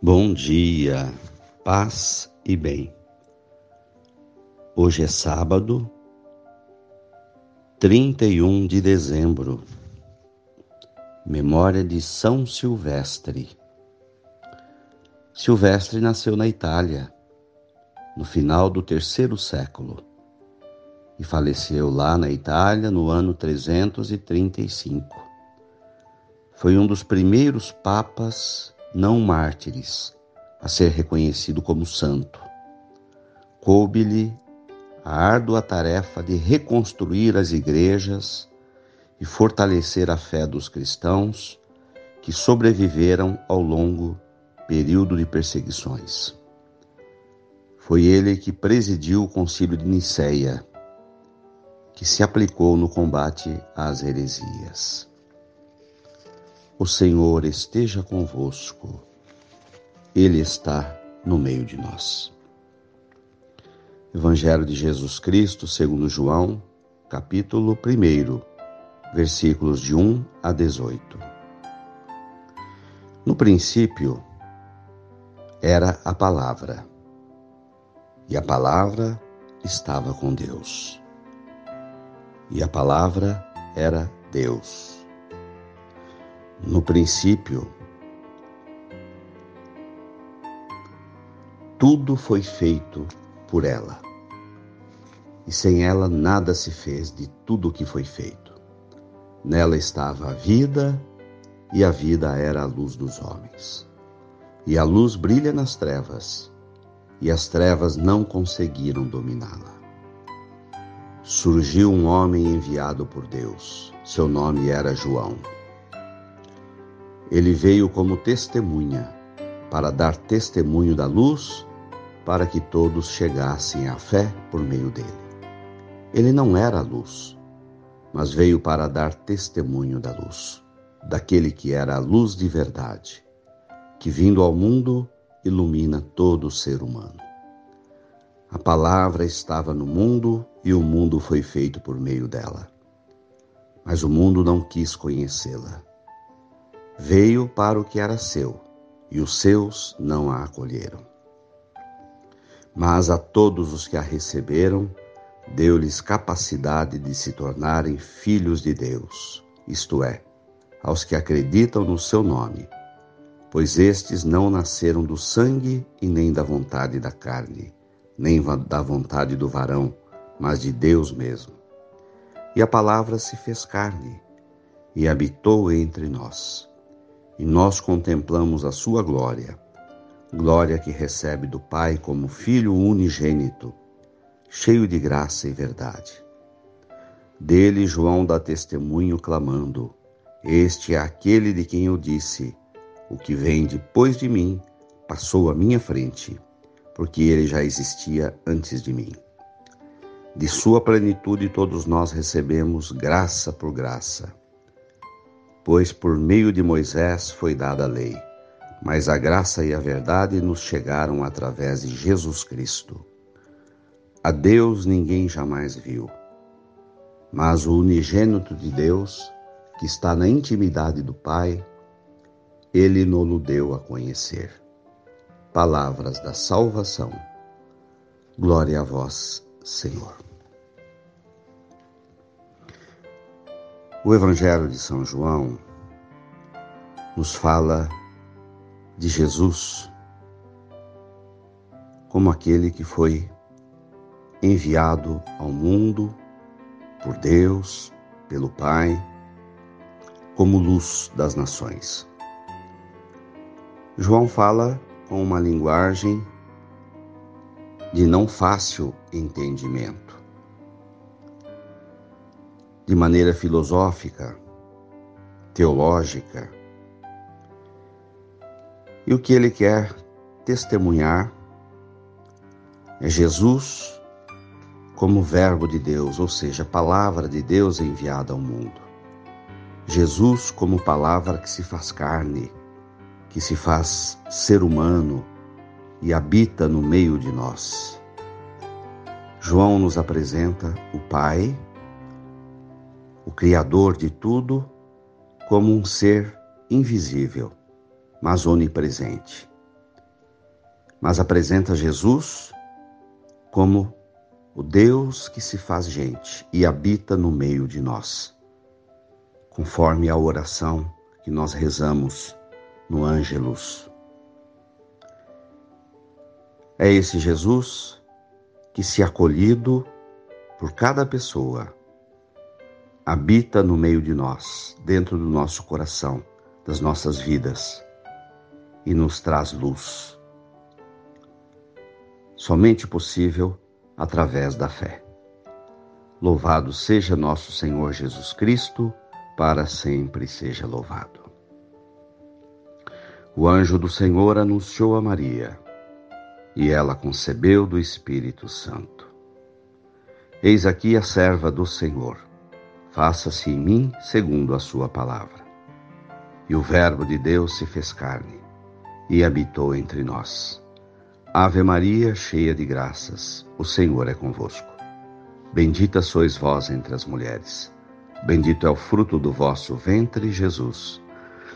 Bom dia, paz e bem. Hoje é sábado, 31 de dezembro, memória de São Silvestre. Silvestre nasceu na Itália, no final do terceiro século, e faleceu lá na Itália no ano 335. Foi um dos primeiros papas não mártires, a ser reconhecido como santo. Coube-lhe a árdua tarefa de reconstruir as igrejas e fortalecer a fé dos cristãos que sobreviveram ao longo período de perseguições. Foi ele que presidiu o concílio de Nicéia, que se aplicou no combate às heresias. O Senhor esteja convosco, Ele está no meio de nós. Evangelho de Jesus Cristo, segundo João, capítulo 1, versículos de 1 a 18. No princípio era a palavra, e a palavra estava com Deus, e a palavra era Deus. No princípio, tudo foi feito por ela. E sem ela nada se fez de tudo o que foi feito. Nela estava a vida, e a vida era a luz dos homens. E a luz brilha nas trevas, e as trevas não conseguiram dominá-la. Surgiu um homem enviado por Deus. Seu nome era João. Ele veio como testemunha, para dar testemunho da luz, para que todos chegassem à fé por meio dele. Ele não era a luz, mas veio para dar testemunho da luz, daquele que era a luz de verdade, que vindo ao mundo ilumina todo ser humano. A palavra estava no mundo e o mundo foi feito por meio dela. Mas o mundo não quis conhecê-la. Veio para o que era seu, e os seus não a acolheram. Mas a todos os que a receberam, deu-lhes capacidade de se tornarem filhos de Deus, isto é, aos que acreditam no seu nome, pois estes não nasceram do sangue e nem da vontade da carne, nem da vontade do varão, mas de Deus mesmo. E a palavra se fez carne e habitou entre nós e nós contemplamos a sua glória, glória que recebe do Pai como Filho unigênito, cheio de graça e verdade. Dele João dá testemunho clamando: Este é aquele de quem eu disse: O que vem depois de mim passou à minha frente, porque ele já existia antes de mim. De sua plenitude todos nós recebemos graça por graça pois por meio de Moisés foi dada a lei, mas a graça e a verdade nos chegaram através de Jesus Cristo. A Deus ninguém jamais viu, mas o unigênito de Deus, que está na intimidade do Pai, ele nos deu a conhecer. Palavras da salvação. Glória a vós, Senhor. O Evangelho de São João nos fala de Jesus como aquele que foi enviado ao mundo por Deus, pelo Pai, como luz das nações. João fala com uma linguagem de não fácil entendimento de maneira filosófica, teológica. E o que ele quer testemunhar é Jesus como Verbo de Deus, ou seja, palavra de Deus enviada ao mundo. Jesus como palavra que se faz carne, que se faz ser humano e habita no meio de nós. João nos apresenta o Pai o Criador de tudo, como um ser invisível, mas onipresente. mas apresenta Jesus como o Deus que se faz gente e habita no meio de nós, conforme a oração que nós rezamos no Ângelus. É esse Jesus que, se acolhido por cada pessoa, habita no meio de nós, dentro do nosso coração, das nossas vidas e nos traz luz. Somente possível através da fé. Louvado seja nosso Senhor Jesus Cristo, para sempre seja louvado. O anjo do Senhor anunciou a Maria, e ela concebeu do Espírito Santo. Eis aqui a serva do Senhor faça-se em mim segundo a sua palavra. E o Verbo de Deus se fez carne e habitou entre nós. Ave Maria, cheia de graças, o Senhor é convosco. Bendita sois vós entre as mulheres. Bendito é o fruto do vosso ventre, Jesus.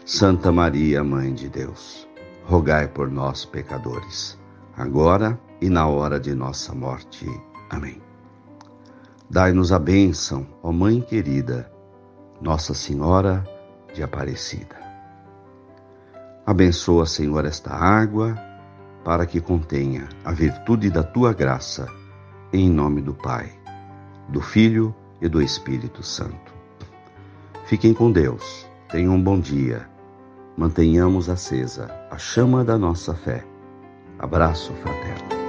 Santa Maria, Mãe de Deus, rogai por nós, pecadores, agora e na hora de nossa morte. Amém. Dai-nos a bênção, ó Mãe querida, Nossa Senhora de Aparecida. Abençoa, Senhor, esta água, para que contenha a virtude da tua graça, em nome do Pai, do Filho e do Espírito Santo. Fiquem com Deus, tenham um bom dia, mantenhamos acesa a chama da nossa fé. Abraço fraterno.